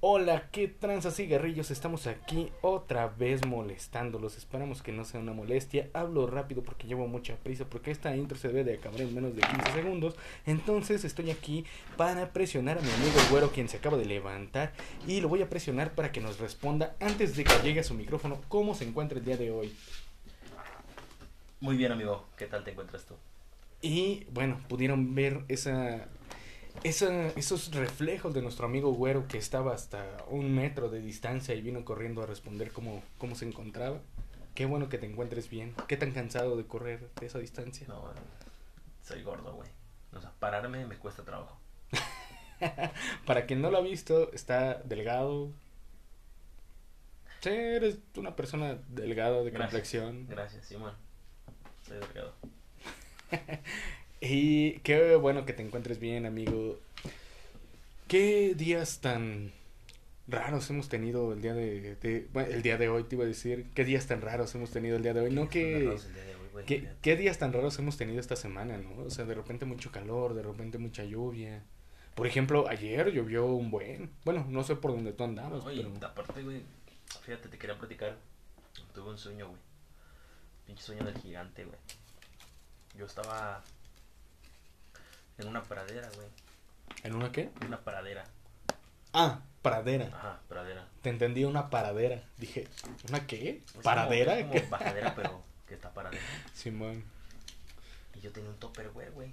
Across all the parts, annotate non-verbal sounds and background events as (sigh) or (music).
Hola, qué tranzas y guerrillos, estamos aquí otra vez molestándolos. Esperamos que no sea una molestia. Hablo rápido porque llevo mucha prisa, porque esta intro se debe de acabar en menos de 15 segundos. Entonces estoy aquí para presionar a mi amigo güero, quien se acaba de levantar, y lo voy a presionar para que nos responda antes de que llegue a su micrófono cómo se encuentra el día de hoy. Muy bien, amigo. ¿Qué tal te encuentras tú? Y bueno, pudieron ver esa esa, esos reflejos de nuestro amigo güero que estaba hasta un metro de distancia y vino corriendo a responder cómo, cómo se encontraba. Qué bueno que te encuentres bien. ¿Qué tan cansado de correr de esa distancia? No, soy gordo, güey. O sea, pararme me cuesta trabajo. (laughs) Para quien no lo ha visto, está delgado. Sí, eres una persona delgada de complexión. Gracias, Simón. Soy delgado. (laughs) Y qué bueno que te encuentres bien, amigo. ¿Qué días tan raros hemos tenido el día de, bueno, el día de hoy te iba a decir, qué días tan raros hemos tenido el día de hoy, no que ¿qué, qué días tan raros hemos tenido esta semana, ¿no? O sea, de repente mucho calor, de repente mucha lluvia. Por ejemplo, ayer llovió un buen. Bueno, no sé por dónde tú andabas, no, pero... aparte, güey, fíjate, te quería platicar. Tuve un sueño, güey. Pinche sueño del gigante, güey. Yo estaba en una pradera, güey. ¿En una qué? En una pradera. Ah, pradera. Ajá, pradera. Te entendí una paradera. Dije, ¿una qué? ¿Paradera? Como, es como bajadera, pero (laughs) que está paradera. Simón. Y yo tenía un topper, güey, güey.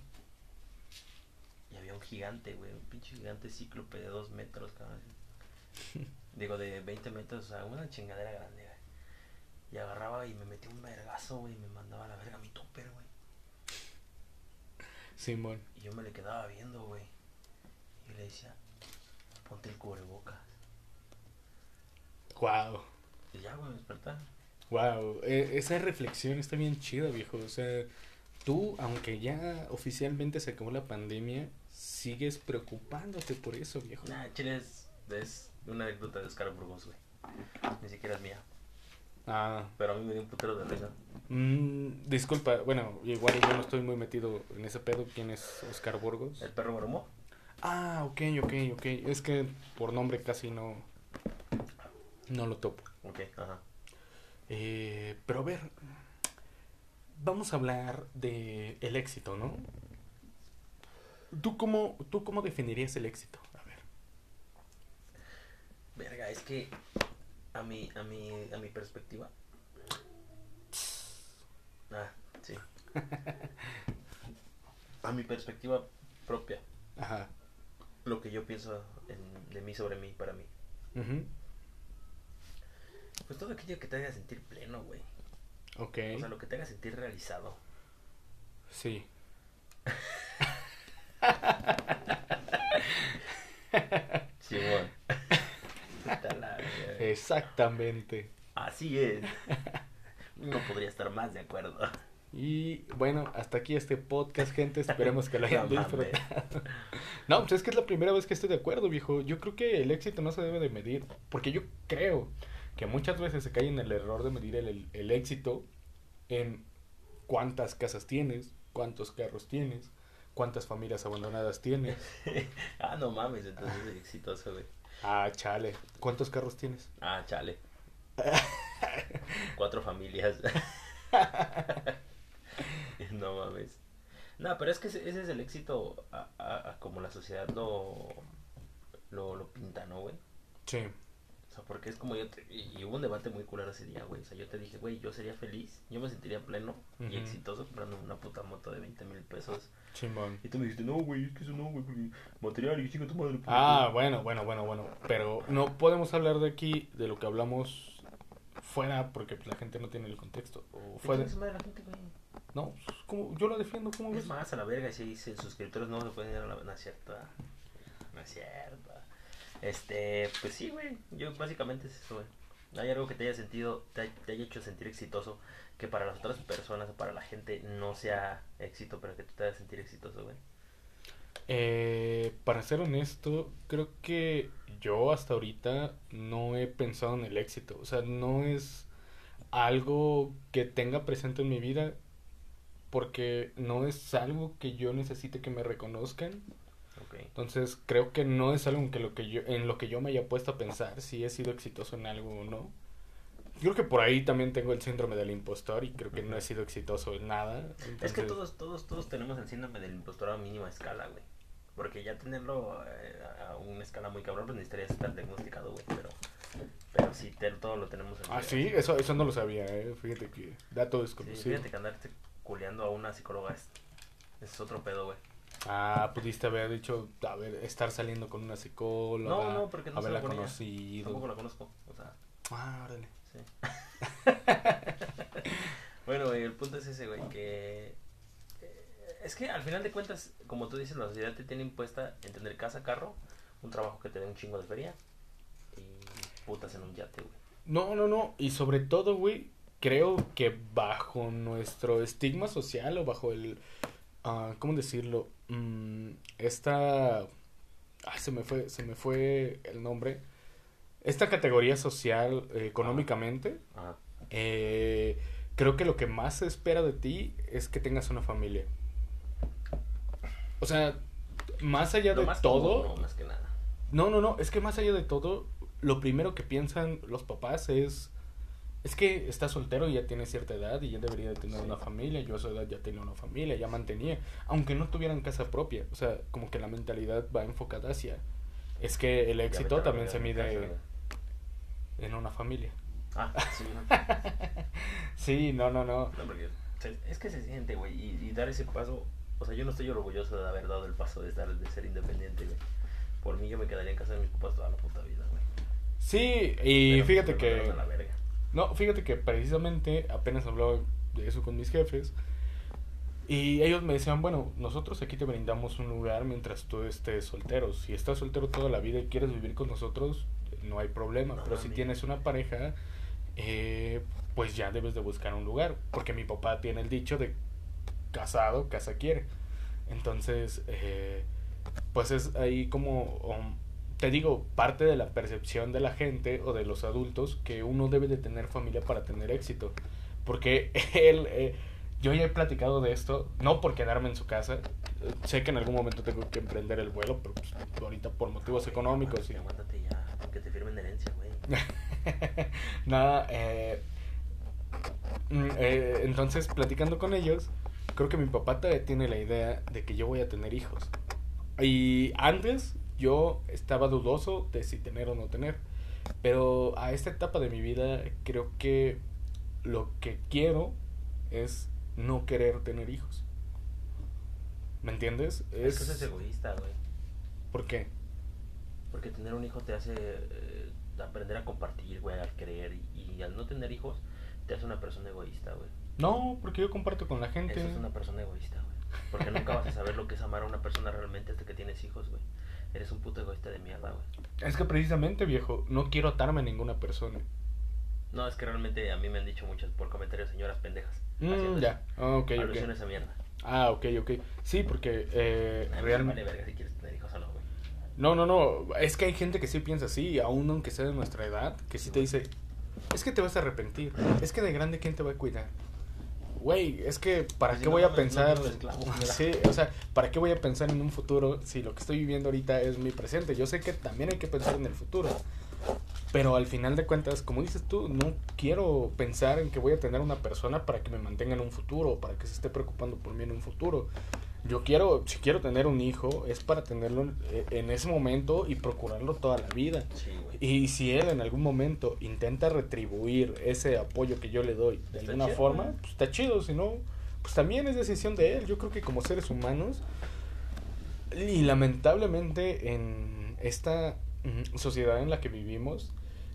Y había un gigante, güey. Un pinche gigante cíclope de dos metros, cabrón. (laughs) Digo, de 20 metros, o sea, una chingadera grande, güey. Y agarraba y me metía un vergazo, güey. Y me mandaba a la verga mi topper, güey. Simón. Y yo me le quedaba viendo, güey. Y le decía, ponte el cubrebocas. Wow. Y ya, güey, despertar. Wow, e, esa reflexión está bien chida, viejo. O sea, tú, aunque ya oficialmente se acabó la pandemia, sigues preocupándote por eso, viejo. Nah, chile es, es una anécdota de Oscar Burgos, güey. Ni siquiera es mía. Ah. Pero a mí me dio un putero de risa. Mm, disculpa, bueno, igual yo no estoy muy metido en ese pedo. ¿Quién es Oscar Burgos? ¿El perro Moromó? Ah, ok, ok, ok. Es que por nombre casi no. No lo topo. Ok, ajá. Eh, pero a ver. Vamos a hablar de el éxito, ¿no? ¿Tú cómo, ¿Tú cómo definirías el éxito? A ver. Verga, es que a mi, a mi, a mi perspectiva. Ah, sí. (laughs) a mi perspectiva propia. Ajá. Lo que yo pienso en, de mí sobre mí, para mí. Pues todo aquello que te haga sentir pleno, güey. Ok. O sea, lo que te haga sentir realizado. Sí, Exactamente. Así es. No podría estar más de acuerdo. Y bueno, hasta aquí este podcast, gente. Esperemos que lo hayan (laughs) disfrutado. (laughs) No, pues es que es la primera vez que estoy de acuerdo, viejo. Yo creo que el éxito no se debe de medir. Porque yo creo que muchas veces se cae en el error de medir el, el éxito en cuántas casas tienes, cuántos carros tienes, cuántas familias abandonadas tienes. (laughs) ah, no mames, entonces es exitoso, güey. Ah, chale. ¿Cuántos carros tienes? Ah, chale. (laughs) Cuatro familias. (laughs) no mames. No, pero es que ese es el éxito a, a, como la sociedad lo, lo, lo pinta, ¿no, güey? Sí. O sea, porque es como yo te, y hubo un debate muy culero ese día, güey. O sea, yo te dije, güey, yo sería feliz, yo me sentiría pleno y exitoso comprando una puta moto de 20 mil pesos. Chimón. Y tú me dijiste, no, güey, es que eso no, güey, material y chica tu madre. Ah, bueno, bueno, bueno, bueno. Pero no podemos hablar de aquí de lo que hablamos fuera porque pues, la gente no tiene el contexto. O fuera. De... La gente, güey? No, pues, como, yo lo defiendo como Es más, a la verga, si dicen suscriptores no se pueden ir a la... No es cierto, ¿eh? No es cierto. Este, pues sí, güey. Yo básicamente es eso, güey. Hay algo que te haya sentido, te, haya hecho sentir exitoso, que para las otras personas o para la gente no sea éxito, pero que tú te hagas sentir exitoso, güey. Eh, para ser honesto, creo que yo hasta ahorita no he pensado en el éxito. O sea, no es algo que tenga presente en mi vida porque no es algo que yo necesite que me reconozcan. Entonces, creo que no es algo en, que lo que yo, en lo que yo me haya puesto a pensar si he sido exitoso en algo o no. Creo que por ahí también tengo el síndrome del impostor y creo que no he sido exitoso en nada. Es que todos, todos, todos tenemos el síndrome del impostor a mínima escala, güey. Porque ya tenerlo eh, a una escala muy cabrón, pues necesitarías estar diagnosticado, güey. Pero, pero sí, todo lo tenemos en Ah, sí, eso, eso no lo sabía, eh. Fíjate que dato desconocido. Sí, fíjate que andarte culeando a una psicóloga es, es otro pedo, güey. Ah, pudiste haber dicho, a ver, estar saliendo con una psicóloga. No, no, porque no haberla conocido. Tampoco la conozco, o sea. Ah, órale. Sí. (laughs) bueno, güey, el punto es ese, güey, que eh, es que al final de cuentas, como tú dices, la sociedad te tiene impuesta en tener casa, carro, un trabajo que te dé un chingo de feria y putas en un yate, güey. No, no, no, y sobre todo, güey, creo que bajo nuestro estigma social o bajo el, uh, ¿cómo decirlo? Mm, esta, ay, se me fue, se me fue el nombre. Esta categoría social eh, económicamente, eh, creo que lo que más se espera de ti es que tengas una familia. O sea, más allá de todo. no, más que nada. No, no, no, es que más allá de todo, lo primero que piensan los papás es es que está soltero y ya tiene cierta edad y ya debería de tener una familia. Yo a su edad ya tenía una familia, ya mantenía, aunque no tuvieran casa propia. O sea, como que la mentalidad va enfocada hacia. Es que el éxito también se mide en una familia. Ah, sí. (laughs) sí, no, no, no. es que se siente, güey, y, dar ese paso. O sea, yo no estoy orgulloso de haber dado el paso de, estar, de ser independiente, güey. Por mí yo me quedaría en casa de mis papás toda la puta vida, güey. Sí, y fíjate que... No, fíjate que precisamente apenas hablaba de eso con mis jefes. Y ellos me decían, bueno, nosotros aquí te brindamos un lugar mientras tú estés soltero. Si estás soltero toda la vida y quieres vivir con nosotros, no hay problema. Pero si tienes una pareja, eh, pues ya debes de buscar un lugar. Porque mi papá tiene el dicho de casado, casa quiere. Entonces, eh, pues es ahí como um, te digo, parte de la percepción de la gente o de los adultos que uno debe de tener familia para tener éxito. Porque (laughs) él, eh, yo ya he platicado de esto, no por quedarme en su casa, sé que en algún momento tengo que emprender el vuelo, pero pues, ahorita por motivos económicos. Y... Aguántate ya, que te firmen herencia, güey. (laughs) Nada, eh, mm, eh, entonces platicando con ellos, creo que mi papá todavía tiene la idea de que yo voy a tener hijos. Y antes yo estaba dudoso de si tener o no tener. Pero a esta etapa de mi vida creo que lo que quiero es no querer tener hijos. ¿Me entiendes? Es, que es egoísta, güey. ¿Por qué? Porque tener un hijo te hace eh, aprender a compartir, güey, al querer. Y, al no tener hijos, te hace una persona egoísta, güey. No, porque yo comparto con la gente. Eso es una persona egoísta, güey. Porque nunca vas a saber lo que es amar a una persona realmente hasta que tienes hijos, güey. Eres un puto egoísta de mierda, güey. Es que precisamente, viejo, no quiero atarme a ninguna persona. No, es que realmente a mí me han dicho muchas por comentarios señoras pendejas. Mm, ya, ah, ok, Alusiones a mierda. Ah, ok, ok. Sí, porque eh, realmente... Vale verga si quieres tener hijos o no, güey. No, no, no. Es que hay gente que sí piensa así, aún aunque sea de nuestra edad, que sí te dice, es que te vas a arrepentir. Es que de grande, ¿quién te va a cuidar? Güey, es que ¿para qué voy a pensar? (laughs) sí, o sea, ¿para qué voy a pensar en un futuro si lo que estoy viviendo ahorita es mi presente? Yo sé que también hay que pensar en el futuro. Pero al final de cuentas, como dices tú, no quiero pensar en que voy a tener una persona para que me mantenga en un futuro, para que se esté preocupando por mí en un futuro. Yo quiero, si quiero tener un hijo, es para tenerlo en ese momento y procurarlo toda la vida. Y si él en algún momento intenta retribuir ese apoyo que yo le doy de alguna forma, pues está chido, si no, pues también es decisión de él. Yo creo que como seres humanos, y lamentablemente en esta mm, sociedad en la que vivimos,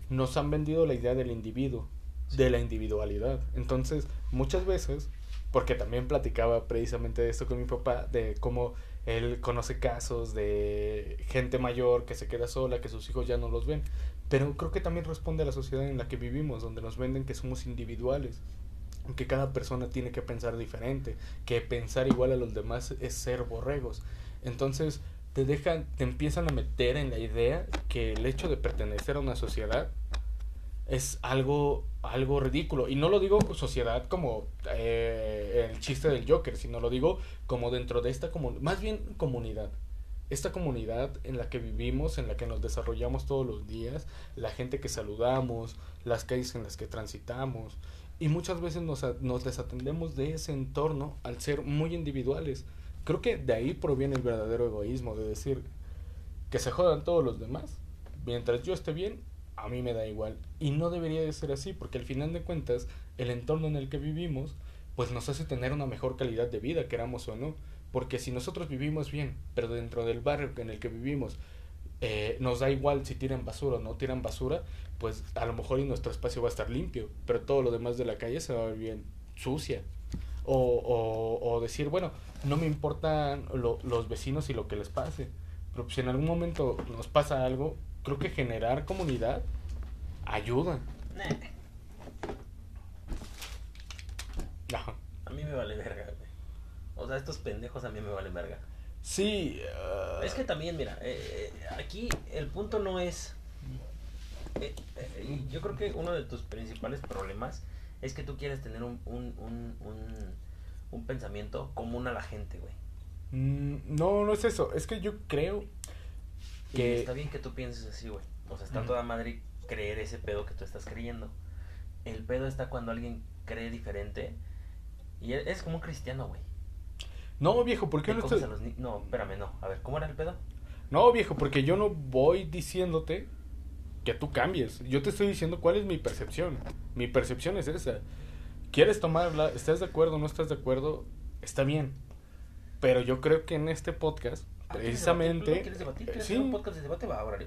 nos han vendido la idea del individuo, de la individualidad. Entonces, muchas veces porque también platicaba precisamente de esto con mi papá, de cómo él conoce casos de gente mayor que se queda sola, que sus hijos ya no los ven. Pero creo que también responde a la sociedad en la que vivimos, donde nos venden que somos individuales, que cada persona tiene que pensar diferente, que pensar igual a los demás es ser borregos. Entonces te dejan, te empiezan a meter en la idea que el hecho de pertenecer a una sociedad es algo, algo ridículo. Y no lo digo sociedad como eh, el chiste del Joker, sino lo digo como dentro de esta comunidad, más bien comunidad. esta comunidad en la que vivimos, en la que nos desarrollamos todos los días, la gente que saludamos, las calles en las que transitamos, y muchas veces nos, nos desatendemos de ese entorno al ser muy individuales. Creo que de ahí proviene el verdadero egoísmo, de decir que se jodan todos los demás, mientras yo esté bien, a mí me da igual. Y no debería de ser así, porque al final de cuentas, el entorno en el que vivimos, pues nos hace tener una mejor calidad de vida, queramos o no. Porque si nosotros vivimos bien, pero dentro del barrio en el que vivimos eh, nos da igual si tiran basura o no tiran basura, pues a lo mejor y nuestro espacio va a estar limpio, pero todo lo demás de la calle se va a ver bien sucia. O, o, o decir, bueno, no me importan lo, los vecinos y lo que les pase, pero si en algún momento nos pasa algo, creo que generar comunidad ayuda. Ajá. A mí me vale verga, güey. O sea, estos pendejos a mí me valen verga. Sí. Uh... Es que también, mira, eh, aquí el punto no es... Eh, eh, yo creo que uno de tus principales problemas es que tú quieres tener un, un, un, un, un pensamiento común a la gente, güey. Mm, no, no es eso. Es que yo creo que... Y está bien que tú pienses así, güey. O sea, está toda madre creer ese pedo que tú estás creyendo. El pedo está cuando alguien cree diferente. Y e, es como un cristiano, güey. No, viejo, ¿por qué no estoy... No, espérame, no. A ver, ¿cómo era el pedo? No, viejo, porque yo no voy diciéndote que tú cambies. Yo te estoy diciendo cuál es mi percepción. Mi percepción es esa. ¿Quieres tomarla? ¿Estás de acuerdo? ¿No estás de acuerdo? Está bien. Pero yo creo que en este podcast, ah, precisamente...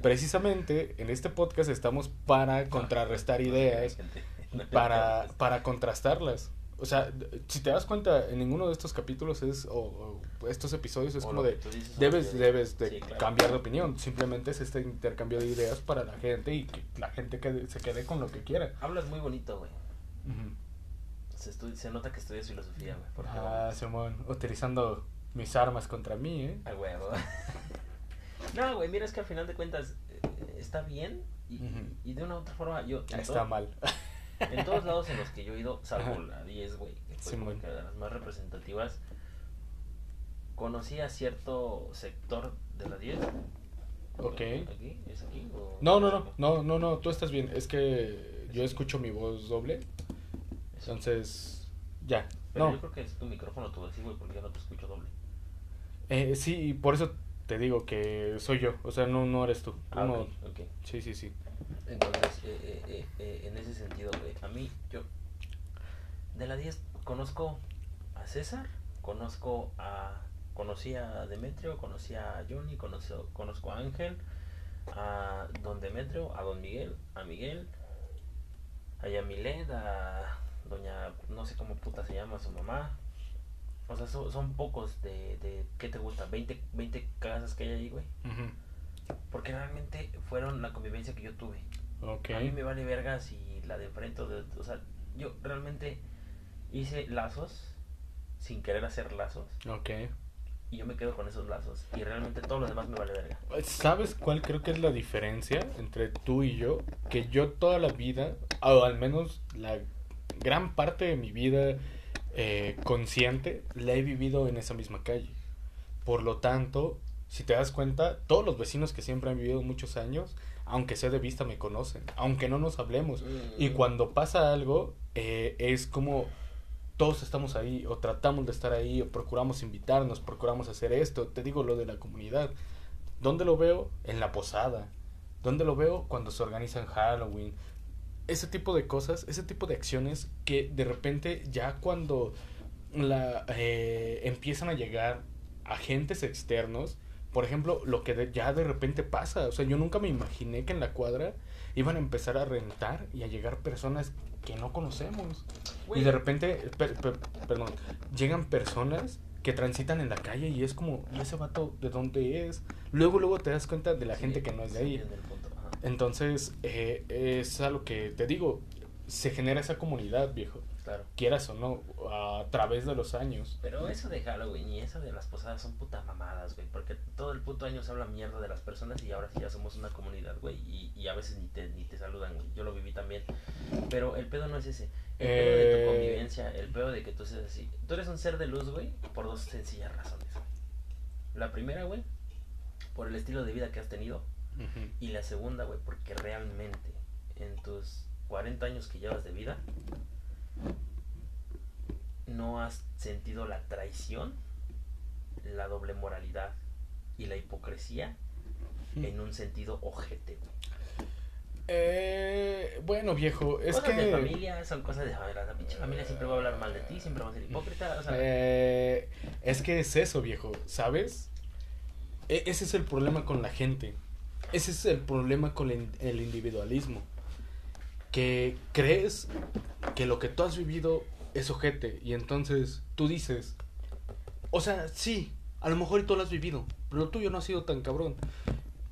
Precisamente en este podcast estamos para contrarrestar ideas, para, para contrastarlas. O sea, si te das cuenta, en ninguno de estos capítulos es, o, estos episodios es como de, debes, debes de cambiar de opinión. Simplemente es este intercambio de ideas para la gente y que la gente que se quede con lo que quiera. Hablas muy bonito, güey. se, se, nota que estudias filosofía, güey. Ah, Simón, utilizando mis armas contra mí, ¿eh? A huevo. (laughs) no, güey, mira, es que al final de cuentas eh, está bien y, y, de una u otra forma yo... Está mal. En todos (laughs) lados en los que yo he ido, salvo la 10, güey, que fue como que de las más representativas, conocí a cierto sector de la 10. Ok. ¿Aquí? ¿Es aquí? O... No, no, no, no, no, no, tú estás bien. Es que yo escucho mi voz doble. Entonces, ya. Pero no. yo creo que es tu micrófono tu así, güey, porque yo no te escucho doble. Eh, sí, por eso te digo que soy yo, o sea, no, no eres tú. Ah, no, okay, Sí, sí, sí. Entonces, eh, eh, eh, en ese sentido, a mí, yo, de la 10, conozco a César, conozco a, conocí a Demetrio, conocí a Johnny, conozco, conozco a Ángel, a don Demetrio, a don Miguel, a Miguel, a Yamilet, a doña, no sé cómo puta se llama su mamá. O sea, son, pocos de, de, ¿qué te gusta? 20, 20 casas que hay ahí, güey. Porque realmente fueron la convivencia que yo tuve. A mí me vale verga si la de enfrente o, de, o sea, yo realmente hice lazos sin querer hacer lazos. Ok. Y yo me quedo con esos lazos. Y realmente todo lo demás me vale verga. ¿Sabes cuál creo que es la diferencia entre tú y yo? Que yo toda la vida, o al menos la gran parte de mi vida eh, consciente, la he vivido en esa misma calle. Por lo tanto, si te das cuenta, todos los vecinos que siempre han vivido muchos años, aunque sea de vista, me conocen, aunque no nos hablemos. Y mm. cuando pasa algo, eh, es como todos estamos ahí, o tratamos de estar ahí, o procuramos invitarnos, procuramos hacer esto. Te digo lo de la comunidad. ¿Dónde lo veo? En la posada. ¿Dónde lo veo? Cuando se organiza en Halloween. Ese tipo de cosas, ese tipo de acciones que de repente ya cuando la, eh, empiezan a llegar agentes externos, por ejemplo, lo que ya de repente pasa, o sea, yo nunca me imaginé que en la cuadra iban a empezar a rentar y a llegar personas que no conocemos. Y de repente, perdón, llegan personas que transitan en la calle y es como, ¿y ese vato de dónde es? Luego, luego te das cuenta de la gente que no es de ahí. Entonces, eh, es a lo que te digo, se genera esa comunidad, viejo. Claro. Quieras o no, a través de los años. Pero eso de Halloween y eso de las posadas son puta mamadas, güey. Porque todo el puto año se habla mierda de las personas y ahora sí ya somos una comunidad, güey. Y, y a veces ni te, ni te saludan, güey. Yo lo viví también. Pero el pedo no es ese. El pedo de tu eh. convivencia, el pedo de que tú seas así. Tú eres un ser de luz, güey, por dos sencillas razones. La primera, güey, por el estilo de vida que has tenido. Ujú. Y la segunda, güey, porque realmente en tus 40 años que llevas de vida, no has sentido la traición, la doble moralidad y la hipocresía en un sentido ojete, güey. Eh, bueno, viejo, es cosas que... de familia son cosas de familia. La pinche familia siempre va a hablar mal de ti, siempre va a ser hipócrita. O sea, Eh, es que es eso, viejo, ¿sabes? E- ese es el problema con la gente. Ese es el problema con el, individualismo. Que crees que lo que tú has vivido es ojete. Y entonces tú dices, o sea, sí, a lo mejor tú lo has vivido, pero lo tuyo no ha sido tan cabrón.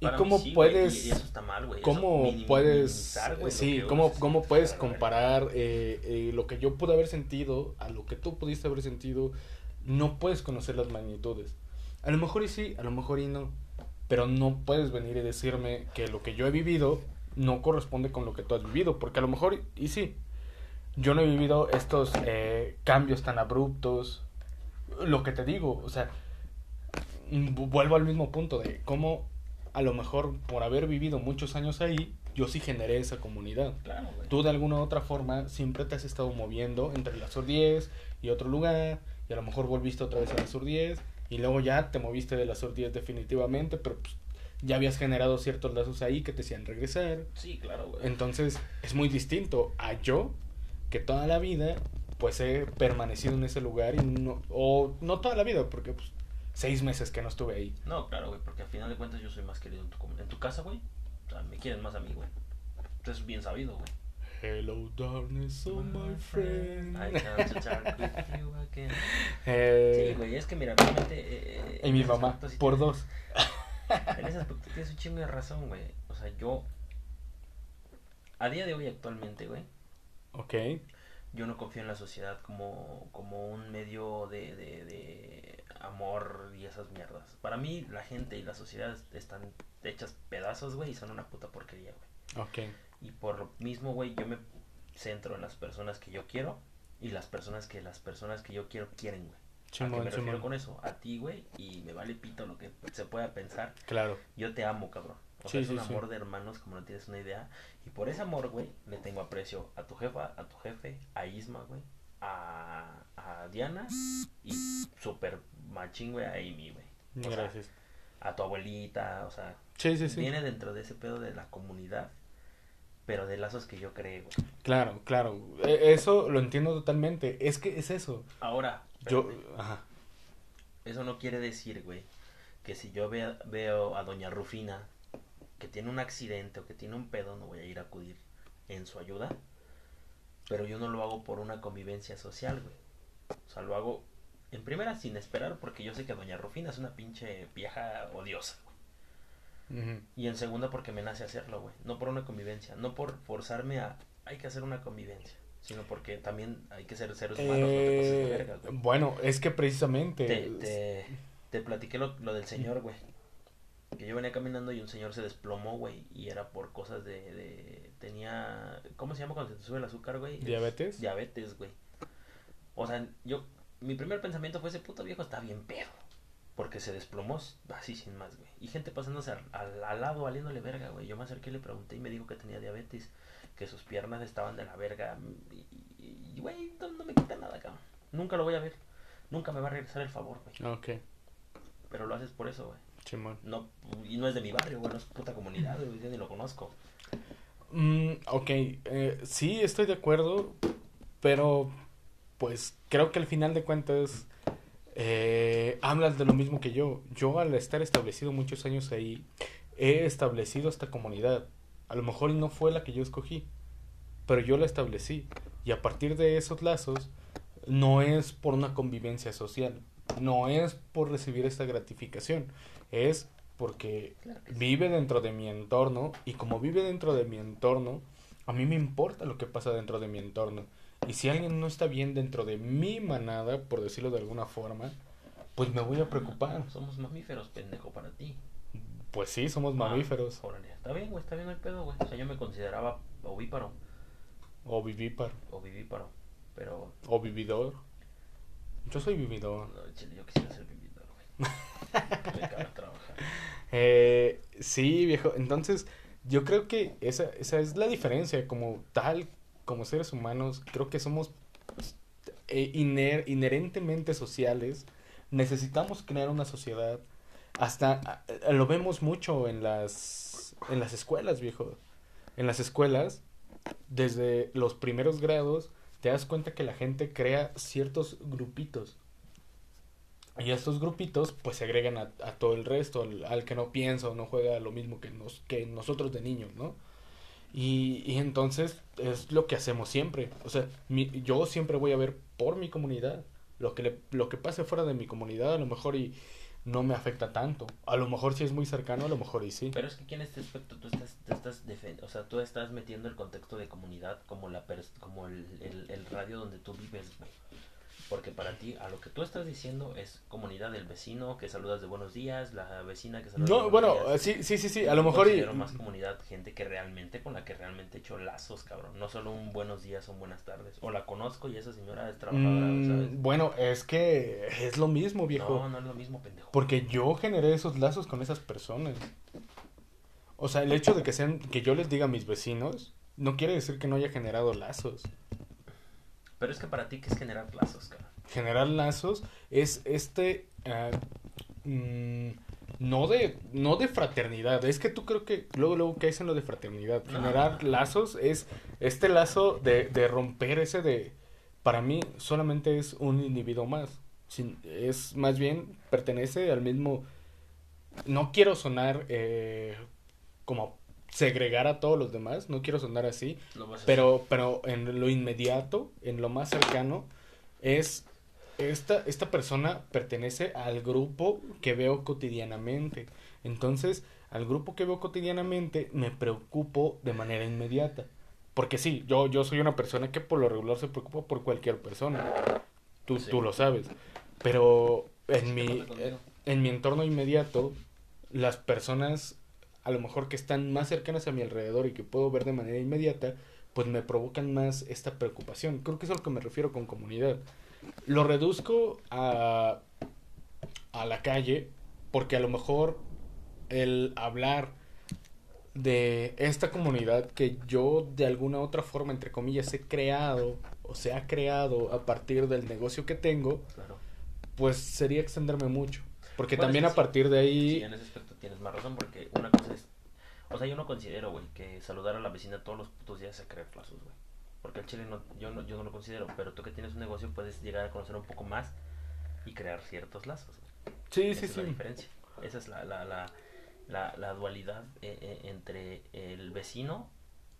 ¿Y para mí cómo sí, puedes... y eso está mal, güey. Eso ¿Cómo minim- puedes, sí, cómo, cómo puedes comparar eh, eh, lo que yo pude haber sentido a lo que tú pudiste haber sentido? No puedes conocer las magnitudes. A lo mejor y sí, a lo mejor y no. Pero no puedes venir y decirme que lo que yo he vivido no corresponde con lo que tú has vivido. Porque a lo mejor y, sí. Yo no he vivido estos eh, cambios tan abruptos. Lo que te digo, o sea, vu- vuelvo al mismo punto de cómo a lo mejor por haber vivido muchos años ahí, yo sí generé esa comunidad. Claro. Tú de alguna u otra forma siempre te has estado moviendo entre la Sur 10 y otro lugar, y a lo mejor volviste otra vez a la Sur 10, y luego ya te moviste de la Sur 10 definitivamente, pero pues, ya habías generado ciertos lazos ahí que te hacían regresar. Sí, claro, güey. Entonces es muy distinto a yo, que toda la vida pues he permanecido en ese lugar y no, o no toda la vida, porque pues seis meses que no estuve ahí. No, claro, güey, porque al final de cuentas yo soy más querido en tu, comun- en tu casa, güey. O sea, me quieren más a mí, güey. Eso es bien sabido, güey. Hello darkness, oh my friend. I come to talk with you again. Eh, Sí, güey, es que mira, realmente... eh, y en mi mamá, por dos. (laughs) En ese aspecto tienes un chingo de razón, güey. O sea, yo... A día de hoy actualmente, güey, Ok. yo no confío en la sociedad como, como un medio de, de, de amor y esas mierdas. Para mí, la gente y la sociedad están hechas pedazos, güey, y son una puta porquería, güey. Ok. Y por lo mismo, güey, yo me centro en las personas que yo quiero y las personas que las personas que yo quiero quieren, güey. ¿A qué me refiero con eso? A ti, güey, y me vale pito lo que se pueda pensar. Claro. Yo te amo, cabrón. O Sí, sea, es un sí. amor de hermanos, como no tienes una idea. Y por ese amor, güey, le tengo aprecio a tu jefa, a tu jefe, a Isma, güey, a, a Diana y súper machín, güey, a Amy, güey. O sea, Gracias. a tu abuelita, o sea, Sí, sí, sí. viene dentro de ese pedo de la comunidad, pero de lazos que yo creo, güey. Claro, claro. E- Eso lo entiendo totalmente. Es que es eso. Ahora, Yo, ajá. eso no quiere decir, güey, que si yo vea- veo a doña Rufina que tiene un accidente o que tiene un pedo, no voy a ir a acudir en su ayuda. Pero yo no lo hago por una convivencia social, güey. O sea, lo hago en primera sin esperar porque yo sé que doña Rufina es una pinche vieja odiosa. Y en segunda porque me nace hacerlo, güey. No por una convivencia, no por forzarme a hay que hacer una convivencia, sino porque también hay que ser seres humanos, no te pases de Eh, verga, güey. bueno, es que precisamente. Te, te, te platiqué lo, lo del señor, güey. Que yo venía caminando y un señor se desplomó, güey. Y era por cosas de, de... Tenía... ¿Cómo se llama cuando se te sube el azúcar, güey? ¿Diabetes? Diabetes, güey. O sea, yo... Mi primer pensamiento fue ese puto viejo está bien pedo. Porque se desplomó así sin más, güey. Y gente pasándose al, al, al lado, valiéndole verga, güey. Yo me acerqué y le pregunté y me dijo que tenía diabetes. Que sus piernas estaban de la verga. Y, y- y, güey, no, no me quita nada, cabrón. Nunca lo voy a ver. Nunca me va a regresar el favor, güey. Ok, Pero lo haces por eso, güey. chimón. No, y no es de mi barrio, güey. No es puta comunidad, güey. Yo ni lo conozco. Mm, ok, eh, sí, estoy de acuerdo, pero pues creo que al final de cuentas eh, hablas de lo mismo que yo. Yo al estar establecido muchos años ahí, he establecido esta comunidad. A lo mejor no fue la que yo escogí, pero yo la establecí. Y a partir de esos lazos, no es por una convivencia social, no es por recibir esta gratificación, es porque vive dentro de mi entorno y como vive dentro de mi entorno, a mí me importa lo que pasa dentro de mi entorno. Y si alguien no está bien dentro de mi manada, por decirlo de alguna forma, pues me voy a preocupar. Somos mamíferos, pendejo, para ti. Pues sí, somos mamíferos Ah, órale. Está bien, güey. Está bien el pedo, güey. O sea, yo me consideraba ovíparo o vivíparo o vivíparo. Pero, o vividor. Yo soy vividor. no, chile, yo quisiera ser vividor, güey. (laughs) me caga trabajar. Eh, sí, viejo. Entonces, yo creo que esa, esa es la diferencia. Como tal, como seres humanos, creo que somos eh, iner- inherentemente sociales. Necesitamos crear una sociedad. Hasta eh, lo vemos mucho en las, en las escuelas, viejo. En las escuelas, desde los primeros grados, te das cuenta que la gente crea ciertos grupitos. Y estos grupitos pues se agregan a, a todo el resto, al, al que no piensa o no juega lo mismo que, nos, que nosotros de niños, ¿no? Y, y entonces es lo que hacemos siempre. O sea, mi- yo siempre voy a ver por mi comunidad. Lo que, le- lo que pase fuera de mi comunidad a lo mejor y no me afecta tanto. A lo mejor si es muy cercano, a lo mejor y sí. Pero es que aquí en este aspecto tú estás, tú estás o sea, tú estás metiendo el contexto de comunidad como la pers- como el, el, el radio donde tú vives, güey. Porque para ti, a lo que tú estás diciendo es comunidad del vecino que saludas de buenos días, la vecina que saludas de No, buenos bueno, días. sí, sí, sí, sí, a lo mejor y... más comunidad gente que realmente, con la que realmente he hecho lazos, cabrón. No solo un buenos días o buenas tardes. O la conozco y esa señora es trabajadora, Mm, ¿sabes? bueno, es que es lo mismo, viejo. No, no es lo mismo, pendejo. Porque yo generé esos lazos con esas personas. O sea, el hecho de que sean, que yo les diga a mis vecinos, no quiere decir que no haya generado lazos. Pero es que para ti, ¿qué es generar lazos, cabrón? Generar lazos es este ah, mm, no de no de fraternidad, es que tú creo que luego luego caes en lo de fraternidad. Generar lazos es este lazo de, de romper ese de para mí solamente es un individuo más. Sin- es más bien pertenece al mismo no quiero sonar eh, como segregar a todos los demás, no quiero sonar así, pero, pero en lo inmediato, en lo más cercano, es esta, esta persona pertenece al grupo que veo cotidianamente. Entonces, al grupo que veo cotidianamente me preocupo de manera inmediata. Porque sí, yo, yo soy una persona que por lo regular se preocupa por cualquier persona. Tú, Sí. tú lo sabes. Pero en Sí, mi, en mi entorno inmediato, las personas a lo mejor que están más cercanas a mi alrededor y que puedo ver de manera inmediata, pues me provocan más esta preocupación. Creo que es a lo que me refiero con comunidad. Lo reduzco a, a la calle porque a lo mejor el hablar de esta comunidad que yo de alguna otra forma, entre comillas, he creado o se ha creado a partir del negocio que tengo, Claro. pues sería extenderme mucho. Porque Bueno, también sí, a partir de ahí... Sí, en ese aspecto tienes más razón porque una cosa es... O sea, yo no considero, güey, que saludar a la vecina todos los putos días es crear lazos, güey. Porque el chile no, yo, no, yo no lo considero, pero tú que tienes un negocio puedes llegar a conocer un poco más y crear ciertos lazos. güey. Sí, Esa sí, es la sí. diferencia. Esa es la, la, la, la, la dualidad eh, eh, entre el vecino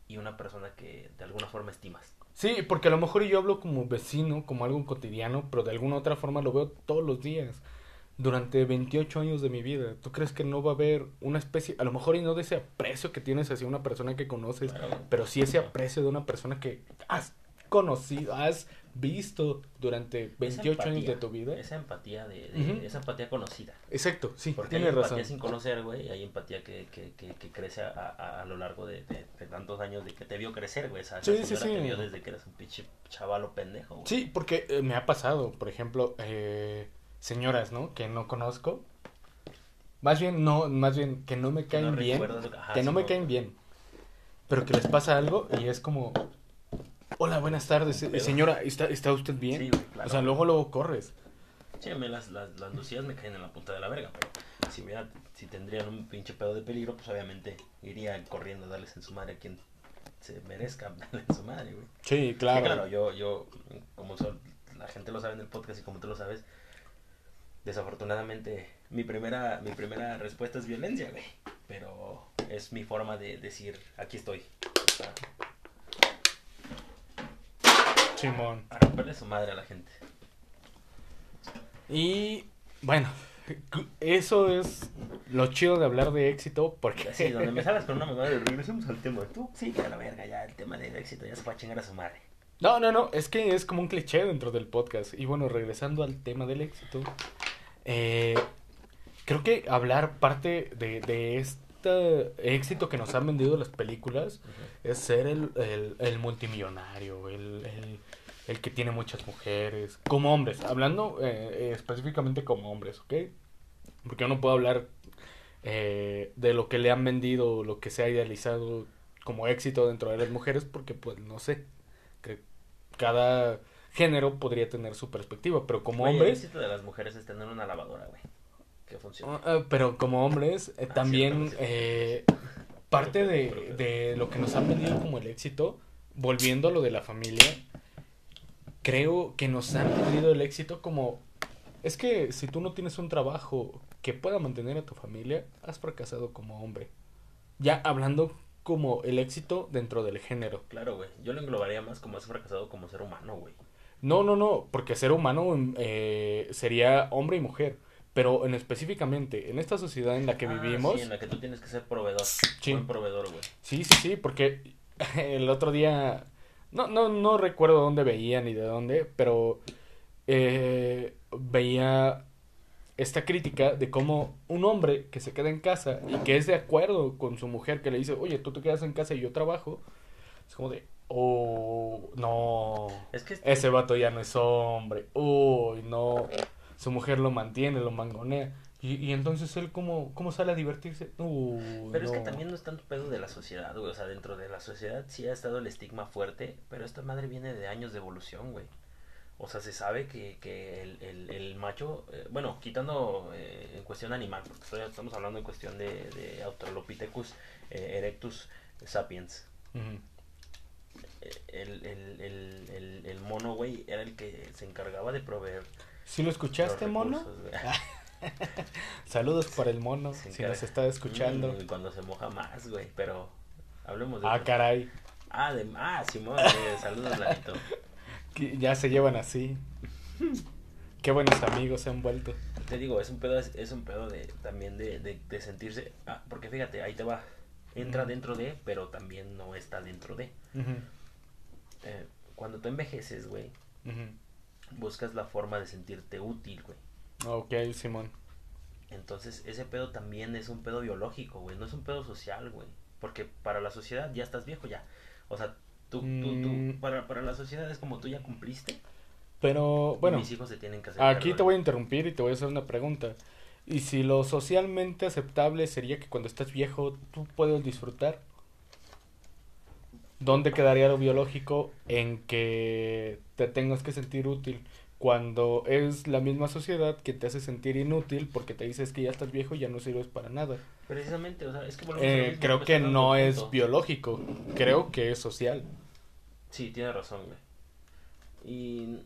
y una persona que de alguna forma estimas. Sí, porque a lo mejor yo hablo como vecino, como algo cotidiano, pero de alguna otra forma lo veo todos los días. Durante 28 años de mi vida, ¿tú crees que no va a haber una especie, a lo mejor y no de ese aprecio que tienes hacia una persona que conoces, Claro. pero sí ese aprecio de una persona que has conocido, has visto durante Esa 28 años de empatía, tu vida? Esa empatía, de, esa empatía conocida. Exacto, sí, Porque hay tienes empatía razón. sin conocer, güey, hay empatía que, que, que, que crece a, a, a lo largo de, de- de tantos años de que te vio crecer, güey. Esa, Sí, sí, señora te sí. vio desde que eras un pinche chavalo pendejo, güey. Sí, porque eh, me ha pasado, por ejemplo, eh, señoras, ¿no? Que no conozco. Más bien, no, más bien, que no me no caen bien. que- ajá, que no me caen bien. Pero que les pasa algo y es como, hola, buenas tardes, eh, Pero- señora, ¿está, ¿está usted bien? Sí, claro. O sea, luego, luego corres. Sí, a mí las, las, las lucías me caen en la punta de la verga, pero si, mira, si tendrían un pinche pedo de peligro, pues obviamente iría corriendo a darles en su madre a quien se merezca (laughs) darle en su madre, güey. Sí, Sí, claro. claro, yo, yo, como son- la gente lo sabe en el podcast y como tú lo sabes, desafortunadamente mi primera, mi primera respuesta es violencia, güey. Pero es mi forma de decir, aquí estoy. Simón. a romperle su madre a la gente. Y bueno, eso es lo chido de hablar de éxito porque... Así, donde me salgas con una mamada, regresemos al tema. Tú, sí, que a la verga, ya el tema del éxito ya se fue a chingar a su madre. No, no, no, es que es como un cliché dentro del podcast. Y bueno, regresando al tema del éxito, eh, creo que hablar parte de, de este éxito que nos han vendido las películas es ser el, el, el multimillonario, el, el, el que tiene muchas mujeres, como hombres, hablando eh, eh, específicamente como hombres, ¿ok? Porque yo no puedo hablar eh, de lo que le han vendido, lo que se ha idealizado como éxito dentro de las mujeres, porque pues no sé, que cada género podría tener su perspectiva, pero como El hombres, éxito de las mujeres es tener una lavadora, güey. Que funcione. ah, pero como hombres eh, Ah, también cierto, eh, parte de, de lo que nos han vendido como el éxito, volviendo a lo de la familia, creo que nos han vendido el éxito como es que si tú no tienes un trabajo que pueda mantener a tu familia, has fracasado como hombre. Ya hablando como el éxito dentro del género. Claro, güey. Yo lo englobaría más como has fracasado como ser humano, güey. No, no, no, porque ser humano eh, sería hombre y mujer. Pero en específicamente, en esta sociedad en la que Ah, vivimos, Sí, en la que tú tienes que ser proveedor. Sí. Buen proveedor, güey. Sí, sí, sí, porque (laughs) el otro día, no, no, no recuerdo dónde veía ni de dónde, pero eh, veía esta crítica de cómo un hombre que se queda en casa y que es de acuerdo con su mujer que le dice, oye, tú te quedas en casa y yo trabajo, es como de, oh, no, Es que ese vato ya no es hombre, uy, no, su mujer lo mantiene, lo mangonea. Y, y entonces él cómo, cómo sale a divertirse. Uy, Pero es que también no es tanto pedo de la sociedad, güey. O sea, dentro de la sociedad sí ha estado el estigma fuerte, pero esta madre viene de años de evolución, güey. O sea, se sabe que, que el, el, el macho, eh, bueno, quitando eh, en cuestión animal, porque estoy- estamos hablando en cuestión de, de Australopithecus eh, erectus sapiens. El, el, el, el, el mono, güey, era el que se encargaba de proveer. ¿Sí lo escuchaste, mono? (laughs) Saludos para el mono, Se si nos está escuchando. Mm, cuando se moja más, güey, pero hablemos de Ah, otro. caray, Ah, de, ah, Simón, eh, saludos, Lalito. (laughs) ya se llevan así. Qué buenos amigos se han vuelto. Te digo, es un pedo, es, es un pedo de, también de, de, de sentirse, ah, porque fíjate, ahí te va, entra dentro de, pero también no está dentro de. Ujú, Eh, cuando tú envejeces, güey, buscas la forma de sentirte útil, güey. Ok, Simón. Entonces, ese pedo también es un pedo biológico, güey, no es un pedo social, güey. Porque para la sociedad ya estás viejo, ya. O sea, tú, tú, tú, Mm. para, para la sociedad es como tú ya cumpliste. Pero y bueno, mis hijos se tienen que hacer aquí te voy a interrumpir y te voy a hacer una pregunta. ¿Y si lo socialmente aceptable sería que cuando estás viejo tú puedes disfrutar? ¿Dónde quedaría lo biológico en que te tengas que sentir útil cuando es la misma sociedad que te hace sentir inútil porque te dices que ya estás viejo y ya no sirves para nada? Precisamente, o sea, es que Eh, creo que no es punto. biológico, creo que es social. Sí, tiene razón, güey. Y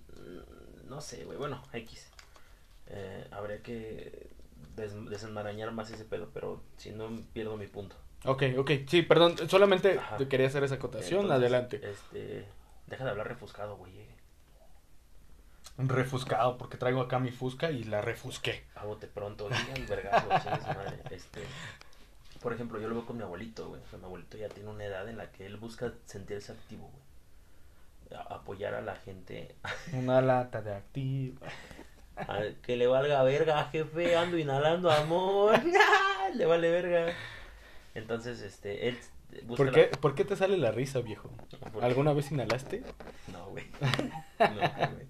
no sé, güey. Bueno, X. Eh, habría que des- desenmarañar más ese pedo, pero si no pierdo mi punto. Ok, ok, sí, perdón, solamente Ajá. quería hacer esa acotación, Entonces, adelante. Este, deja de hablar refuscado, güey. Refuscado, porque traigo acá mi fusca y la refusqué. A bote pronto, diga el vergazo, madre. (laughs) Este, por ejemplo, yo lo veo con mi abuelito, güey. O sea, mi abuelito ya tiene una edad en la que él busca sentirse activo, güey. A- apoyar a la gente (laughs) Una lata de activo. A- que le valga verga, jefe, ando inhalando amor. (laughs) le vale verga. Entonces, este, él busca ¿Por la- qué, ¿Por qué te sale la risa, viejo? ¿Alguna vez inhalaste? No, güey. (laughs) No, güey.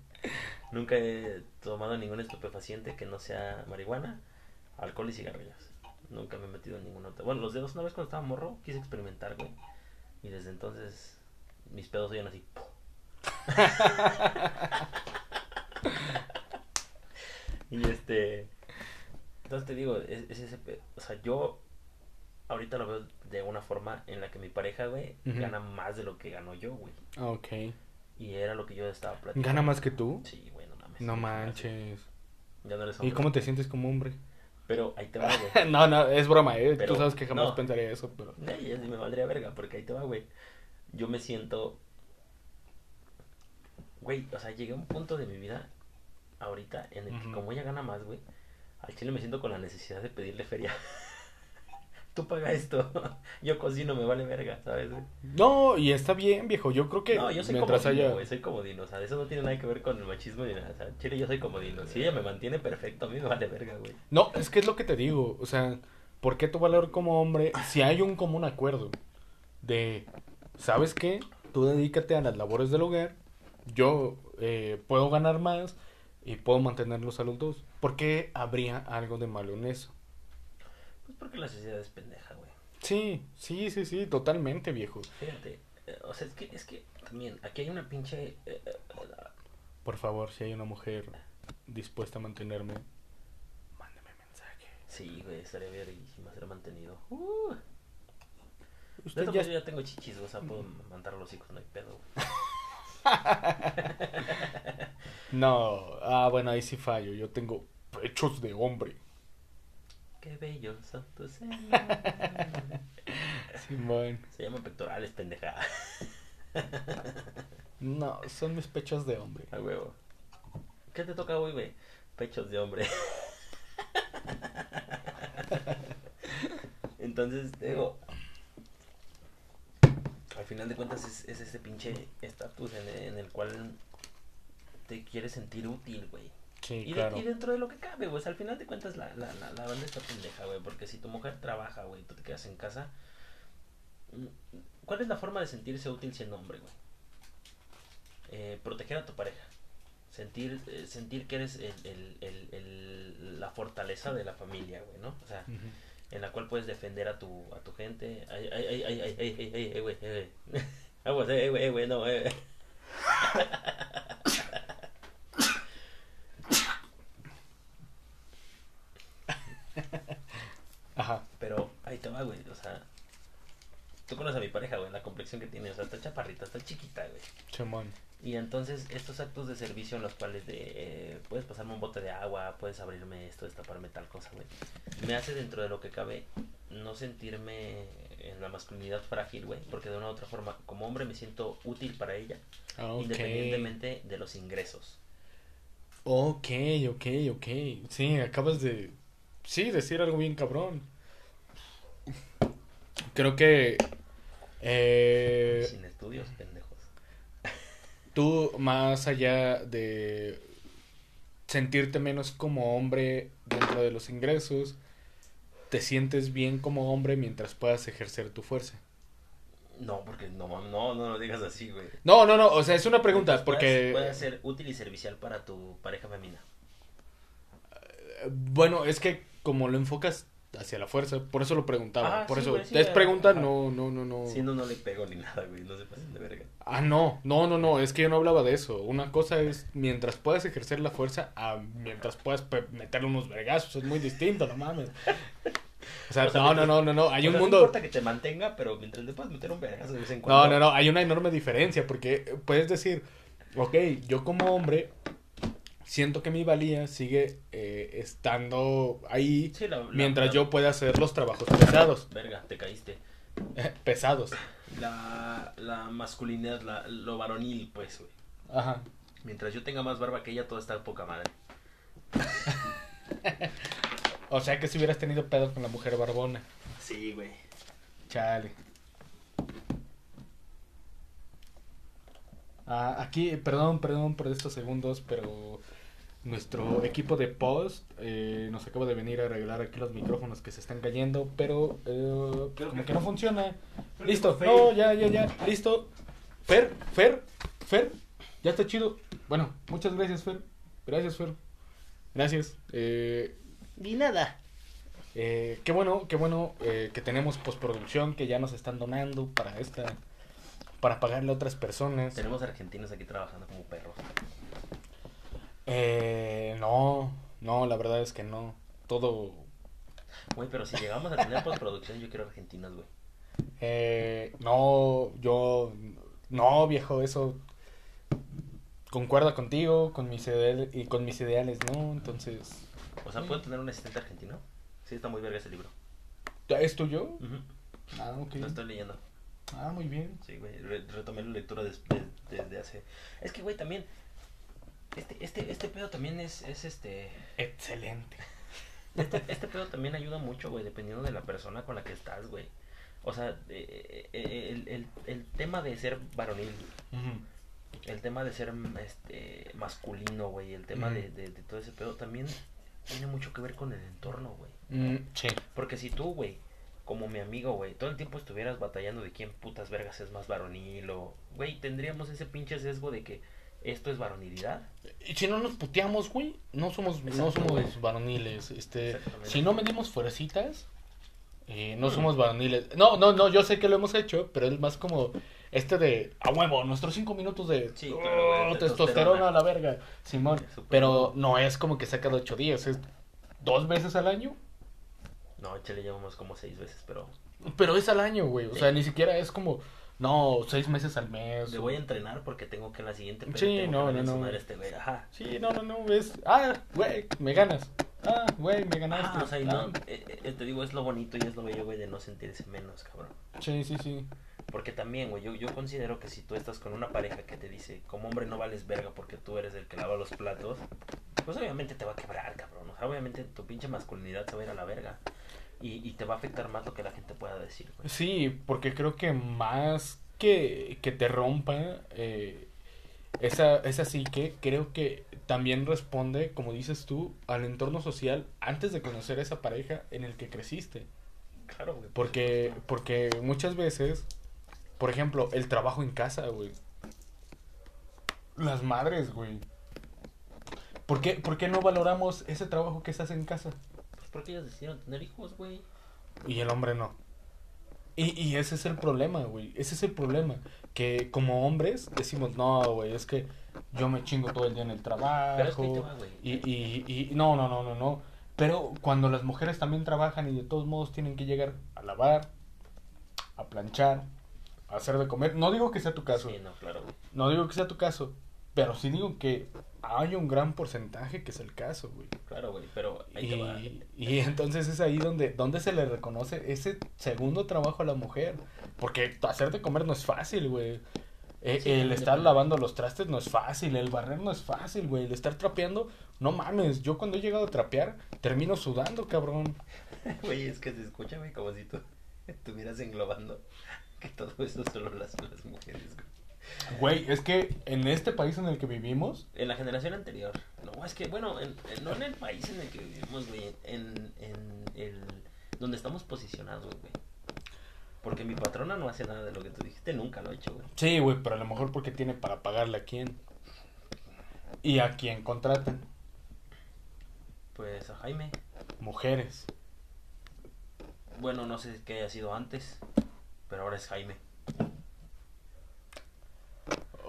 Nunca he tomado ningún estupefaciente que no sea marihuana, alcohol y cigarrillos. Nunca me he metido en ningún otro. Bueno, los dedos una vez cuando estaba morro quise experimentar, güey. Y desde entonces mis pedos oyen así. (laughs) y este. Entonces te digo, es, es ese. O sea, yo ahorita lo veo de una forma en la que mi pareja, güey, gana más de lo que gano yo, güey. Ah, Ok. Y era lo que yo estaba platicando. ¿Gana más que tú? Sí, güey, no mames. No Ya manches. no eres ¿Y hombre. cómo te sientes como hombre? Pero ahí te va, güey. (laughs) No, no, es broma, ¿eh? Pero- Tú sabes que jamás no. pensaría eso, pero... Ya sí me valdría verga, porque ahí te va, güey. Yo me siento. Güey, o sea, llegué a un punto de mi vida ahorita en el que, como ella gana más, güey, al chile me siento con la necesidad de pedirle feria. (laughs) Tú paga esto. (laughs) Yo cocino, me vale verga, ¿sabes? No, y está bien, viejo. Yo creo que No, yo soy mientras comodino, haya... güey, soy comodino. O sea, eso no tiene nada que ver con el machismo ni nada. O sea, chile, yo soy comodino. Si ella me mantiene perfecto, a mí me vale verga, güey. No, es que es lo que te digo. O sea, ¿por qué tu valor como hombre si hay un común acuerdo de, ¿sabes qué? Tú dedícate a las labores del hogar, yo eh, puedo ganar más y puedo mantenerlos a los dos. ¿Por qué habría algo de malo en eso? Pues porque la sociedad es pendeja, güey. Sí, sí, sí, sí, totalmente, viejo. Fíjate, eh, o sea, es que, es que también, aquí hay una pinche... eh, eh, Por favor, si hay una mujer dispuesta a mantenerme, mándame mensaje. sí, güey, estaría verguísima ser mantenido. Uh, Usted ya pues, yo ya tengo chichis, o sea, puedo mandar a los hijos, no hay pedo. (laughs) No, ah, bueno, ahí sí fallo. Yo tengo pechos de hombre. Qué bellos son tus (laughs) senos. Simón. Se llaman pectorales, pendeja. No, son mis pechos de hombre. A huevo. ¿Qué te toca hoy, güey? Pechos de hombre. (laughs) Entonces, te digo, al final de cuentas es, es ese pinche estatus en, en el cual te quieres sentir útil, güey. Y, y dentro de lo que cabe, güey. Al final de cuentas la, la, la, la banda está pendeja, güey. Porque si tu mujer trabaja, güey, tú te quedas en casa. ¿Cuál es la forma de sentirse útil siendo hombre, güey? Eh, proteger a tu pareja. Sentir, eh, sentir que eres el, el, el, la fortaleza de la familia, güey, ¿no? O sea, en la cual puedes defender a tu, a tu gente. Ay, ay, ay, ay, ay, ay, ay, güey, ay, güey. Ay, güey, (laughs) güey, no, güey. (laughs) Ajá. Pero ahí te va, güey. O sea, tú conoces a mi pareja, güey, la complexión que tiene. O sea, está chaparrita, está chiquita, güey. Simón. Y entonces, estos actos de servicio en los cuales de, eh, puedes pasarme un bote de agua, puedes abrirme esto, destaparme tal cosa, güey. Me hace dentro de lo que cabe no sentirme en la masculinidad frágil, güey. Porque de una u otra forma, como hombre me siento útil para ella, Ah, independientemente de los ingresos. Ok, ok, ok. Sí, acabas de. Sí, decir algo bien cabrón. Creo que. Eh, Sin estudios, pendejos. tú, más allá de sentirte menos como hombre dentro de los ingresos, te sientes bien como hombre mientras puedas ejercer tu fuerza. No, porque no, no, no lo digas así, güey. No, no, no, o sea, es una pregunta, porque. Puede ser útil y servicial para tu pareja femenina. Bueno, es que como lo enfocas hacia la fuerza, por eso lo preguntaba. Ah, por sí, eso, güey, sí, es ajá. pregunta, no, no, no, no. Si no, no le pego ni nada, güey. No se pasen de verga. Ah, no, no, no, no, es que yo no hablaba de eso. Una cosa es mientras puedas ejercer la fuerza a mientras puedas meterle unos vergazos, es muy distinto, no mames. O sea, O sea, no, no, mientras- no, no, no, hay O un mundo... No importa que te mantenga, pero mientras le puedas meter un vergazo de vez en cuando. No, no, no, hay una enorme diferencia porque puedes decir, ok, yo como hombre siento que mi valía sigue eh, estando ahí Sí, la- la- mientras la- yo pueda hacer los trabajos pesados. Verga, te caíste. pesados. La, la masculinidad, la, lo varonil, pues, güey. Ajá. Mientras yo tenga más barba que ella, todo está poca madre. (laughs) O sea que si hubieras tenido pedo con la mujer barbona. Sí, güey. Chale. Ah, aquí, perdón, perdón por estos segundos, pero nuestro equipo de post eh, nos acaba de venir a arreglar aquí los micrófonos que se están cayendo, pero eh, Creo como que que no funciona. Listo, no, ya, ya, ya, listo. Fer, Fer, Fer, ya está chido. Bueno, muchas gracias, Fer. Gracias, Fer. Gracias. Eh, Ni nada. eh, qué bueno, qué bueno eh, que tenemos postproducción que ya nos están donando para esta, para pagarle a otras personas. Tenemos argentinos aquí trabajando como perros. Eh, no, no, la verdad es que no. Todo, Güey, pero si llegamos a tener postproducción, yo quiero argentinos, güey. eh, no, yo, no, viejo, eso concuerda contigo, con mis ideales y con mis ideales, no, entonces, O sea, ¿puedo tener un asistente argentino? Sí, está muy verga ese libro. ¿es tuyo? Ujú. Ah, ok. Lo estoy leyendo. Ah, muy bien. Sí, güey, re- retomé la lectura des- de- desde hace... Es que, güey, también... Este, este, este pedo también es, es este... Excelente. Este, este pedo también ayuda mucho, güey, dependiendo de la persona con la que estás, güey. O sea, eh, eh, el, el, el tema de ser varonil, el tema de ser este, masculino, güey, el tema de, de todo ese pedo también tiene mucho que ver con el entorno, güey. Mm, sí. Porque si tú, güey, como mi amigo, güey, todo el tiempo estuvieras batallando de quién putas vergas es más varonil o... Güey, tendríamos ese pinche sesgo de que esto es varonilidad. Si no nos puteamos, güey, no somos, no somos varoniles. Este, si no medimos fuercitas, Eh, no somos varoniles. No, no, no, yo sé que lo hemos hecho, pero es más como este de a huevo, nuestros cinco minutos de Sí, claro, oh, de testosterona a la verga, Simón. Pero no es como que saca de ocho días, es dos veces al año. No, chile llevamos como seis veces, pero Pero es al año, güey. O Sí. sea, ni siquiera es como, no, seis meses al mes. le voy a entrenar porque tengo que en la siguiente peda Sí, no, no, no. este güey. Ajá. Sí, no, no, no, es, ah, güey, me ganas. Ah, güey, me ganaste. Ah, o sea, y Ah. no, eh, eh, te digo, es lo bonito y es lo bello, güey, de no sentirse menos, cabrón. Sí, sí, sí. Porque también, güey, yo, yo considero que si tú estás con una pareja que te dice, como hombre no vales verga porque tú eres el que lava los platos, pues obviamente te va a quebrar, cabrón. O sea, obviamente tu pinche masculinidad se va a ir a la verga. Y, y te va a afectar más lo que la gente pueda decir, güey. Sí, porque creo que más que, que te rompa eh, esa, esa psique, creo que también responde, como dices tú, al entorno social antes de conocer a esa pareja en el que creciste. Claro, güey. por Porque, porque muchas veces, por ejemplo, el trabajo en casa, güey. Las madres, güey. ¿Por qué, ¿Por qué no valoramos ese trabajo que se hace en casa? Porque ellos decidieron tener hijos, güey. Y el hombre no. Y, y ese es el problema, güey. Ese es el problema. Que como hombres decimos, no, güey, es que yo me chingo todo el día en el trabajo. Pero es que ahí te va, güey. y, y, y no, no, no, no, no. Pero cuando las mujeres también trabajan y de todos modos tienen que llegar a lavar, a planchar, a hacer de comer. No digo que sea tu caso. Sí, no, claro. No digo que sea tu caso. Pero sí digo que hay un gran porcentaje que es el caso, güey. Claro, güey, pero ahí te va. Y, y entonces es ahí donde, donde se le reconoce ese segundo trabajo a la mujer. Porque hacer de comer no es fácil, güey. Eh, Sí, el estar lavando los trastes no es fácil, el barrer no es fácil, güey. El estar trapeando, no mames. Yo cuando he llegado a trapear, termino sudando, cabrón. (laughs) Güey, es que se escucha, güey, como si tú (laughs) estuvieras englobando que todo eso solo las, las mujeres, güey. Güey, es que en este país en el que vivimos, En la generación anterior. No, es que, bueno, en- en- no en el país en el que vivimos, güey. En, en el. donde estamos posicionados, güey. Porque mi patrona no hace nada de lo que tú dijiste, nunca lo ha hecho, güey. sí, güey, pero a lo mejor porque tiene para pagarle a quién. Y a quién contratan. Pues a Jaime. Mujeres. Bueno, no sé qué haya sido antes, pero ahora es Jaime.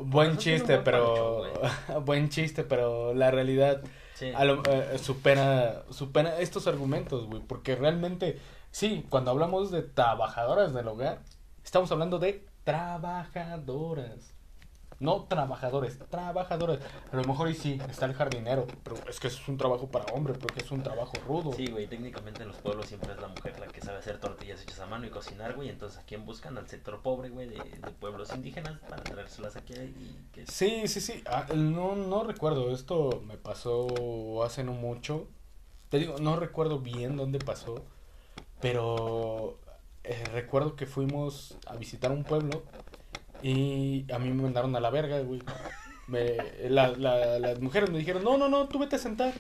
Buen chiste, pero pancho, (laughs) buen chiste, pero la realidad Sí. a lo- eh, supera supera estos argumentos, güey, porque realmente sí, cuando hablamos de trabajadoras del hogar, estamos hablando de trabajadoras. No trabajadores, trabajadoras. A lo mejor y sí, está el jardinero, pero es que es un trabajo para hombre, porque es un trabajo rudo. Sí, güey, técnicamente en los pueblos siempre es la mujer la que sabe hacer tortillas hechas a mano y cocinar, güey. Entonces, ¿a quién buscan? Al sector pobre, güey, de, de pueblos indígenas para traérselas aquí y que... Sí, sí, sí. Ah, no, no recuerdo. Esto me pasó hace no mucho. Te digo, no recuerdo bien dónde pasó. Pero eh, recuerdo que fuimos a visitar un pueblo y a mí me mandaron a la verga, güey. Me, la- la- las mujeres me dijeron, no, no, no, tú vete a sentar.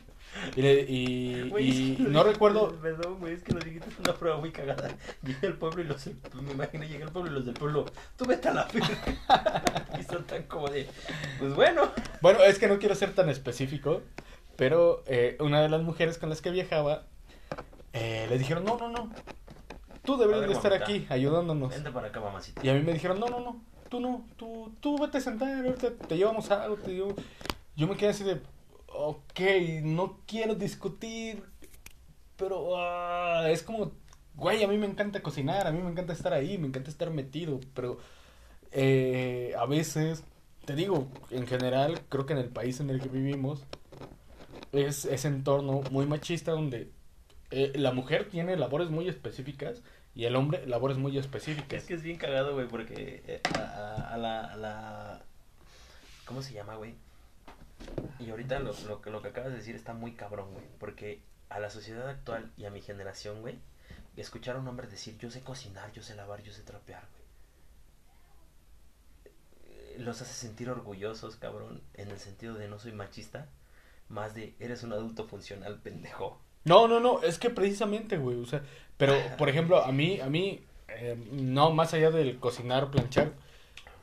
Y, le- y, no recuerdo, Perdón, güey, es que lo dijiste es una prueba muy cagada. Llegué al pueblo y los. Me imagino, llegué al pueblo y los del pueblo. Tú vete a la verga. (laughs) y son tan como de. Pues bueno. Bueno, es que no quiero ser tan específico, pero eh, una de las mujeres con las que viajaba eh, le dijeron, no, no, no, tú deberías ver, de estar mamita. aquí ayudándonos. Vente para acá, mamacita. Y a mí me dijeron, no, no, no, tú no, tú, tú vete a sentar, ahorita te llevamos algo, te llevo... Yo me quedé así de, ok, no quiero discutir, pero ah, es como, güey, a mí me encanta cocinar, a mí me encanta estar ahí, me encanta estar metido, pero eh, a veces, te digo, en general, creo que en el país en el que vivimos, es ese entorno muy machista donde eh, la mujer tiene labores muy específicas y el hombre labores muy específicas. Es que es bien cagado, güey, porque eh, a, a- la, a la... ¿Cómo se llama, güey? Y ahorita lo, lo, lo que acabas de decir está muy cabrón, güey. Porque a la sociedad actual y a mi generación, güey, escuchar a un hombre decir, yo sé cocinar, yo sé lavar, yo sé trapear, güey. eh, Los hace sentir orgullosos, cabrón, en el sentido de no soy machista, más de eres un adulto funcional, pendejo. No, no, no, es que precisamente, güey, o sea, pero, por ejemplo, a mí, a mí, eh, no, más allá del cocinar, planchar,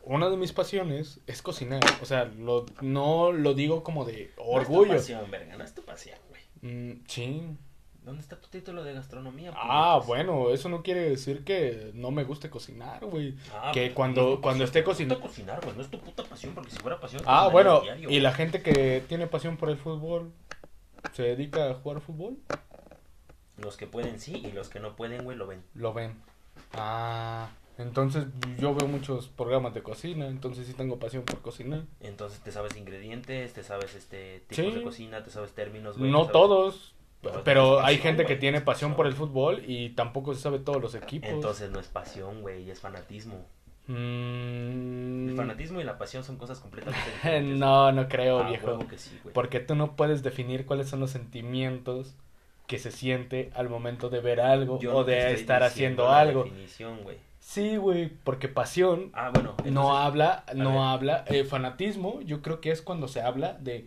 una de mis pasiones es cocinar, o sea, lo, no lo digo como de No orgullo. es tu pasión, verga, no es tu pasión, güey. Mm, sí, ¿Dónde está tu título de gastronomía? Ah, puñetas? bueno, eso no quiere decir que no me guste cocinar, güey. Ah, que cuando- no es cuando esté no es tu cocinando- cocinar, güey, no es tu puta pasión, porque si fuera pasión... Ah, bueno, y la gente que tiene pasión por el fútbol, ¿se dedica a jugar fútbol? Los que pueden sí, y los que no pueden, güey, lo ven. Lo ven. Ah, entonces yo veo muchos programas de cocina, entonces sí tengo pasión por cocinar. Entonces te sabes ingredientes, te sabes este tipos Sí. de cocina, te sabes términos, güey. No sabes- todos, Pero hay pasión, gente que tiene pasión. por el fútbol y tampoco se sabe todos los equipos. Entonces no es pasión, güey, es fanatismo. Mm, El fanatismo y la pasión son cosas completamente (laughs) diferentes. no, no creo, Ah, viejo. huevo que sí, güey. Porque tú no puedes definir cuáles son los sentimientos que se siente al momento de ver algo Yo o no de estar haciendo algo. definición, güey. Sí, güey, porque pasión Ah, bueno. no habla, no ver. habla, eh, fanatismo, yo creo que es cuando se habla de,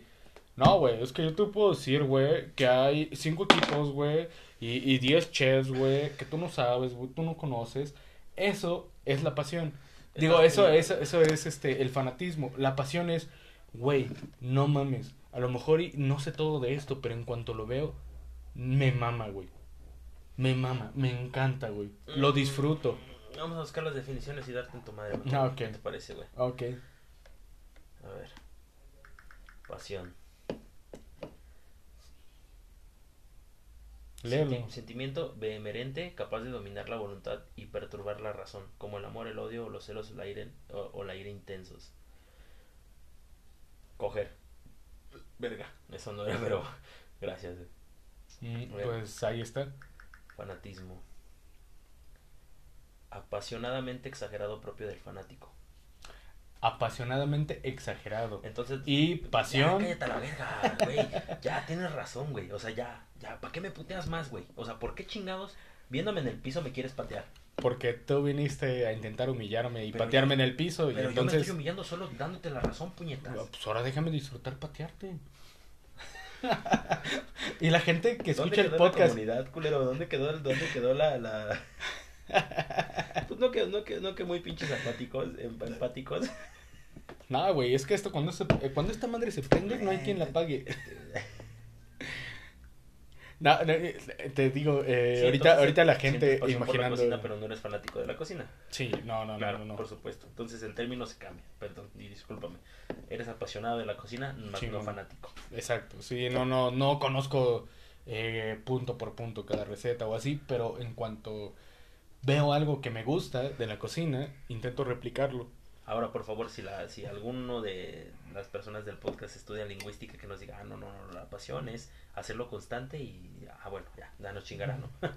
no, güey, es que yo te puedo decir, güey, que hay cinco equipos, güey, y, y diez chefs, güey, que tú no sabes, güey, tú no conoces, eso es la pasión. Digo, eso, eso, eso es este, el fanatismo, la pasión es, güey, no mames, a lo mejor y no sé todo de esto, pero en cuanto lo veo, me mama, güey. Me mama, me encanta, güey. Lo Mm, disfruto. Vamos a buscar las definiciones y darte en tu madre. güey. Ah, ok. ¿Qué te parece, güey? Ok. A ver. Pasión. Léelo. Sentimiento vehemente capaz de dominar la voluntad y perturbar la razón, como el amor, el odio o los celos o la ira, o, o la ira intensos. Coger. Verga. Eso no era, (laughs) pero gracias. Mm, Bueno. Pues ahí está. Fanatismo. Apasionadamente exagerado propio del fanático. Apasionadamente exagerado. Entonces, Y Ya, pasión. cállate a la verga, güey. Ya, tienes razón, güey. O sea, ya, ya, ¿para qué me puteas más, güey? O sea, ¿por qué chingados viéndome en el piso me quieres patear? Porque tú viniste a intentar humillarme y Pero patearme en el piso. Y Pero yo me entonces. estoy humillando solo dándote la razón, puñetas. Pues ahora déjame disfrutar patearte. (laughs) y la gente que ¿Dónde escucha el quedó la podcast. comunidad, culero? ¿Dónde quedó, el- dónde quedó la, la... (laughs) Pues no que, no que, no que muy pinches empáticos, em- empáticos. No, güey, es que esto cuando, se, eh, cuando esta madre se prende, no hay quien la pague. (laughs) No, no, eh, te digo, eh, Sí, ahorita, entonces, ahorita la gente pasión por la imaginando. cocina, pero no eres fanático de la cocina. Sí, no, no, Claro, no, no. por supuesto. Entonces el término se cambia. Perdón, y discúlpame. Eres apasionado de la cocina, más Sí, no no. fanático. Exacto, sí, no, no, no conozco eh, punto por punto cada receta o así, pero en cuanto veo algo que me gusta de la cocina, intento replicarlo. Ahora, por favor, si la, si alguno de las personas del podcast estudia lingüística, que nos diga, ah, no, no, no, la pasión es hacerlo constante y, ah, bueno, ya, ya nos chingará, ¿no? (laughs)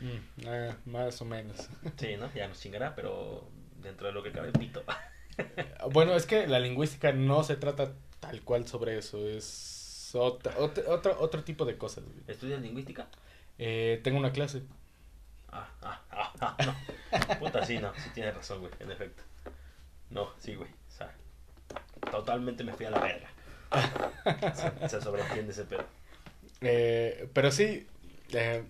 Mm, ah, más o menos. sí, ¿no? Ya nos chingará, pero dentro de lo que cabe, pito. (laughs) Bueno, es que la lingüística no se trata tal cual sobre eso, es otra, otro, otro, otro tipo de cosas. ¿Estudias lingüística? Eh, tengo una clase. Ah, ah, ah, ah, no. Puta, sí, no, sí tienes razón, güey, en efecto. No, sí, güey, o sea, totalmente me fui a la verga. Se, se sobreentiende ese pedo. Eh, pero sí, eh,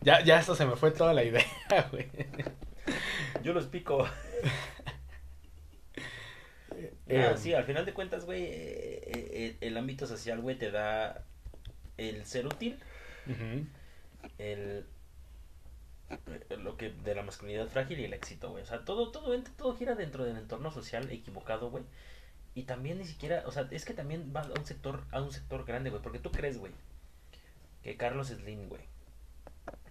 ya, ya hasta se me fue toda la idea, (laughs) güey. Yo los pico. Eh, Ah, sí, al final de cuentas, güey, eh, eh, el ámbito social, güey, te da el ser útil, el lo que de la masculinidad frágil y el éxito, güey. O sea, todo todo todo gira dentro del entorno social equivocado, güey. Y también ni siquiera, o sea, es que también va a un sector a un sector grande, güey, porque tú crees, güey, que Carlos Slim, güey,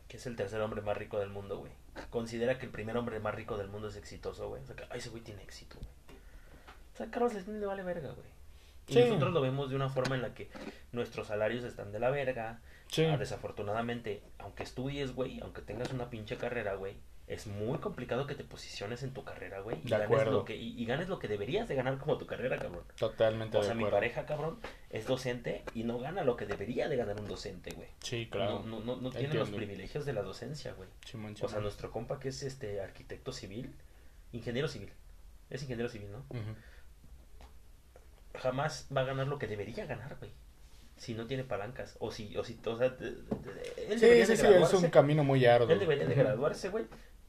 que es el tercer hombre más rico del mundo, güey, considera que el primer hombre más rico del mundo es exitoso, güey. O sea, que "Ay, ese güey tiene éxito, güey. O sea, Carlos Slim le vale verga, güey. Y Sí. nosotros lo vemos de una forma en la que nuestros salarios están de la verga. Sí. Ah, desafortunadamente, aunque estudies, güey, aunque tengas una pinche carrera, güey, es muy complicado que te posiciones en tu carrera, güey. Y, De ganes acuerdo. lo que, y, y ganes lo que deberías de ganar como tu carrera, cabrón. Totalmente O de sea, mi pareja, cabrón, es docente y no gana lo que debería de ganar un docente, güey. Sí, claro. No, no, no, no tiene los privilegios de la docencia, güey. Simón, O sea, nuestro compa que es este arquitecto civil, ingeniero civil. Es ingeniero civil, ¿no? Jamás va a ganar lo que debería ganar, güey. Si no tiene palancas. O si, o si, o sea, él Sí, sí, de sí, es un camino muy arduo. Él debería de graduarse, güey.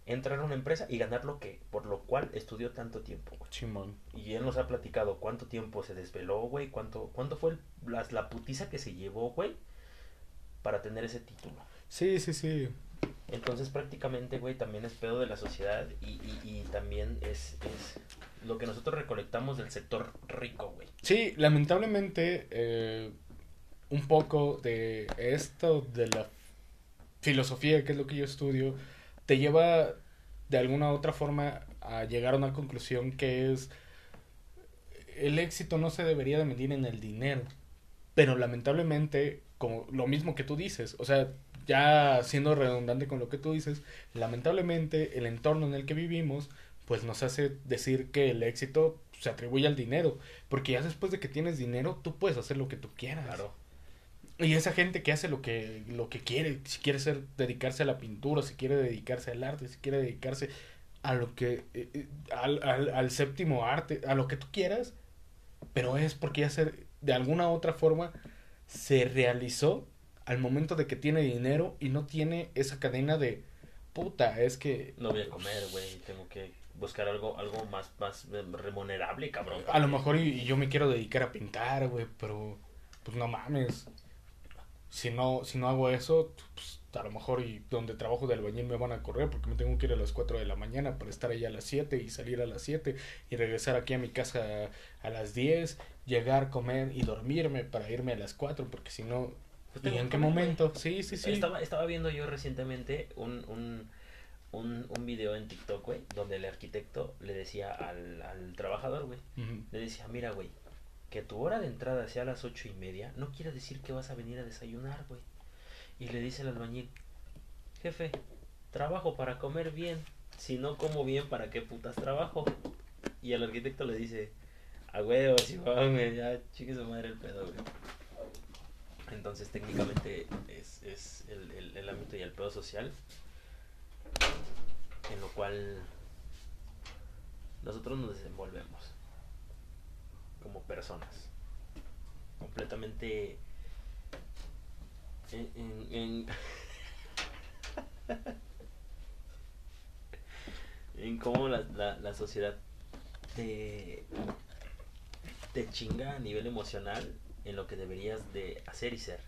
Entrar a una empresa y ganar lo que, por lo cual estudió tanto tiempo, güey. Simón. Y él nos ha platicado cuánto tiempo se desveló, güey. Cuánto, cuánto fue el- la putiza que se llevó, güey. para tener ese título. Sí, sí, sí. Entonces prácticamente, güey, también es pedo de la sociedad y, y, y también es, es lo que nosotros recolectamos del sector rico, güey. Sí, lamentablemente, eh, un poco de esto, de la filosofía, que es lo que yo estudio, te lleva de alguna u otra forma a llegar a una conclusión que es el éxito no se debería de medir en el dinero, pero lamentablemente, como lo mismo que tú dices, o sea, ya siendo redundante con lo que tú dices, lamentablemente el entorno en el que vivimos pues nos hace decir que el éxito se atribuye al dinero, porque ya después de que tienes dinero tú puedes hacer lo que tú quieras. Y esa gente que hace lo que, lo que quiere, si quiere ser, dedicarse a la pintura, si quiere dedicarse al arte, si quiere dedicarse a lo que, eh, eh, al, al, al séptimo arte, a lo que tú quieras, pero es porque ya se, de alguna u otra forma se realizó al momento de que tiene dinero y no tiene esa cadena de puta, es que No voy a comer, güey, tengo que buscar algo algo más más eh, remunerable, cabrón. a lo mejor y, y yo me quiero dedicar a pintar, güey, pero pues no mames. Si no si no hago eso, pues a lo mejor y donde trabajo de albañil me van a correr porque me tengo que ir a las 4 de la mañana para estar allá a las 7 y salir a las 7 y regresar aquí a mi casa a, a las 10, llegar, comer y dormirme para irme a las 4 porque si no Pues ¿Y en qué momento? Sí, sí, sí. Estaba, estaba viendo yo recientemente un, un, un, un video en TikTok, güey, donde el arquitecto le decía al, al trabajador, güey, le decía, mira, güey, que tu hora de entrada sea a las ocho y media, no quiere decir que vas a venir a desayunar, güey. Y le dice el albañil, jefe, trabajo para comer bien, si no como bien, ¿para qué putas trabajo? Y el arquitecto le dice, a huevo, si ya chique su madre el pedo, güey. Entonces técnicamente es, es el, el, el ámbito y el pedo social en lo cual nosotros nos desenvolvemos como personas completamente en, en, en, (laughs) en cómo la, la, la sociedad te, te chinga a nivel emocional en lo que deberías de hacer y ser.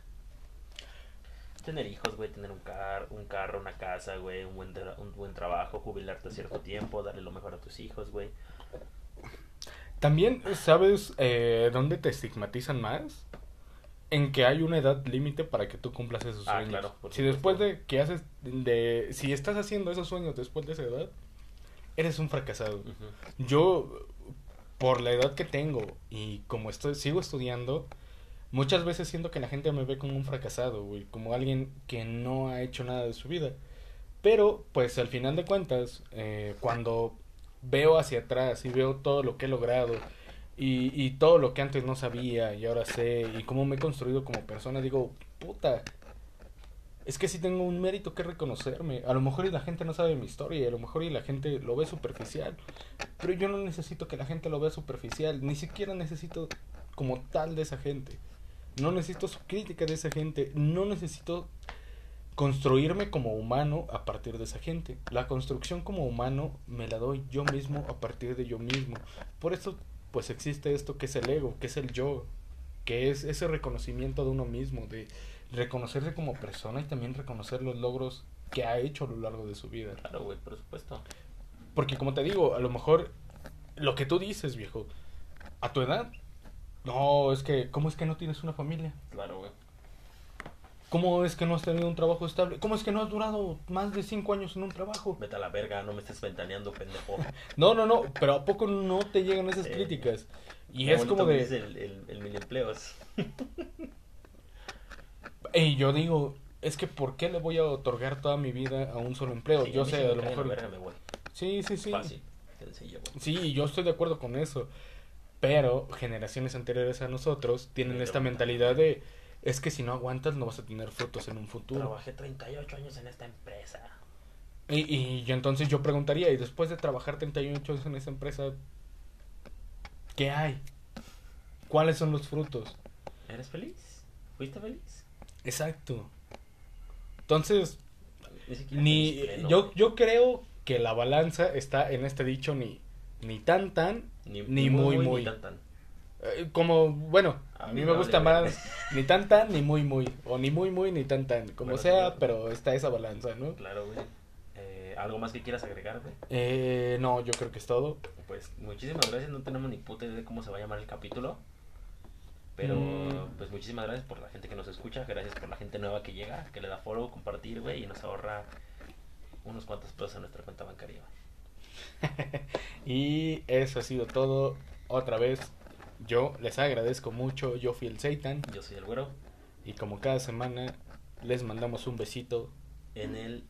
Tener hijos, güey, tener un, car un carro, una casa, güey, un buen, un buen trabajo, jubilarte a cierto tiempo, darle lo mejor a tus hijos, güey. También, ¿sabes eh, dónde te estigmatizan más? En que hay una edad límite para que tú cumplas esos Ah, sueños. claro, si después de que haces, de, si estás haciendo esos sueños después de esa edad, eres un fracasado. Yo, por la edad que tengo y como estoy, sigo estudiando, muchas veces siento que la gente me ve como un fracasado, güey, como alguien que no ha hecho nada de su vida. Pero, pues al final de cuentas, eh, cuando veo hacia atrás y veo todo lo que he logrado y, todo lo que antes no sabía y ahora sé y cómo me he construido como persona, digo, puta, es que sí tengo un mérito que reconocerme. A lo mejor y la gente no sabe mi historia y a lo mejor y la gente lo ve superficial. Pero yo no necesito que la gente lo vea superficial, ni siquiera necesito como tal de esa gente. No necesito su crítica de esa gente, no necesito construirme como humano a partir de esa gente. La construcción como humano me la doy yo mismo a partir de yo mismo. Por eso pues existe esto que es el ego, que es el yo, que es ese reconocimiento de uno mismo, de reconocerse como persona y también reconocer los logros que ha hecho a lo largo de su vida. Claro, güey, por supuesto. Porque como te digo, a lo mejor lo que tú dices, viejo, a tu edad, no, es que, ¿cómo es que no tienes una familia? Claro, güey. ¿Cómo es que no has tenido un trabajo estable? ¿Cómo es que no has durado más de cinco años en un trabajo? Vete a la verga, no me estés ventaneando, pendejo. (laughs) No, no, no, pero ¿a poco no te llegan esas Sí. críticas? Y Qué es como de... dice el, el, el mil empleos. (laughs) Y yo digo, es que ¿por qué le voy a otorgar toda mi vida a un solo empleo? Sí, yo sé, a lo mejor... verga, me voy. Sí, sí, sí. Fácil. Sí, yo estoy de acuerdo con eso. Pero generaciones anteriores a nosotros tienen esta mentalidad de es que si no aguantas no vas a tener frutos en un futuro. Trabajé 38 años en esta empresa. Y, y yo entonces yo preguntaría, y después de trabajar 38 años en esa empresa, ¿qué hay? ¿Cuáles son los frutos? ¿Eres feliz? ¿Fuiste feliz? Exacto. Entonces, Ni pleno, yo yo creo que la balanza está en este dicho ni ni tan tan Ni, ni muy, muy. tan. Eh, como, bueno, a, mí me gusta más ni tan tan ni muy muy. O ni muy muy ni tan tan. Como Bueno, sea, sí. pero está esa balanza, ¿no? Claro, güey. Eh, ¿Algo más que quieras agregar, güey? Eh, no, yo creo que es todo. Pues muchísimas gracias, no tenemos ni puta idea de cómo se va a llamar el capítulo. Pero Mm. pues muchísimas gracias por la gente que nos escucha, gracias por la gente nueva que llega, que le da follow, compartir, güey, y nos ahorra unos cuantos pesos en nuestra cuenta bancaria. (laughs) Y eso ha sido todo. Otra vez, yo les agradezco mucho. Yo fui el Seitan. Yo soy el güero Y como cada semana, les mandamos un besito. en el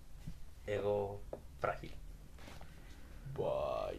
ego frágil. Bye.